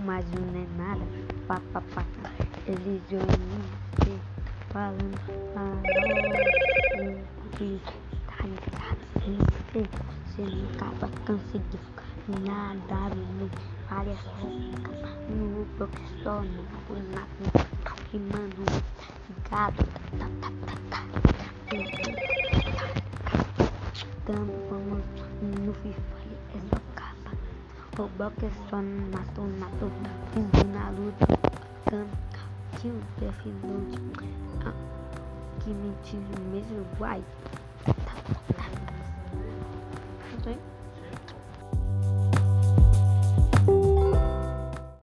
mas não é nada. Pá, pá, pá. Eles olham falando. Tá? Você, você nunca vai conseguir nada no várias roupas. No professor, no nato, tá queimando. Ligado? Tá, tá, tá, tá. Dando Toboque é Son matou, matou, fundo na luta, cantinho, definute, ah, que mentira mesmo, vai. Tá, tá. Não sei.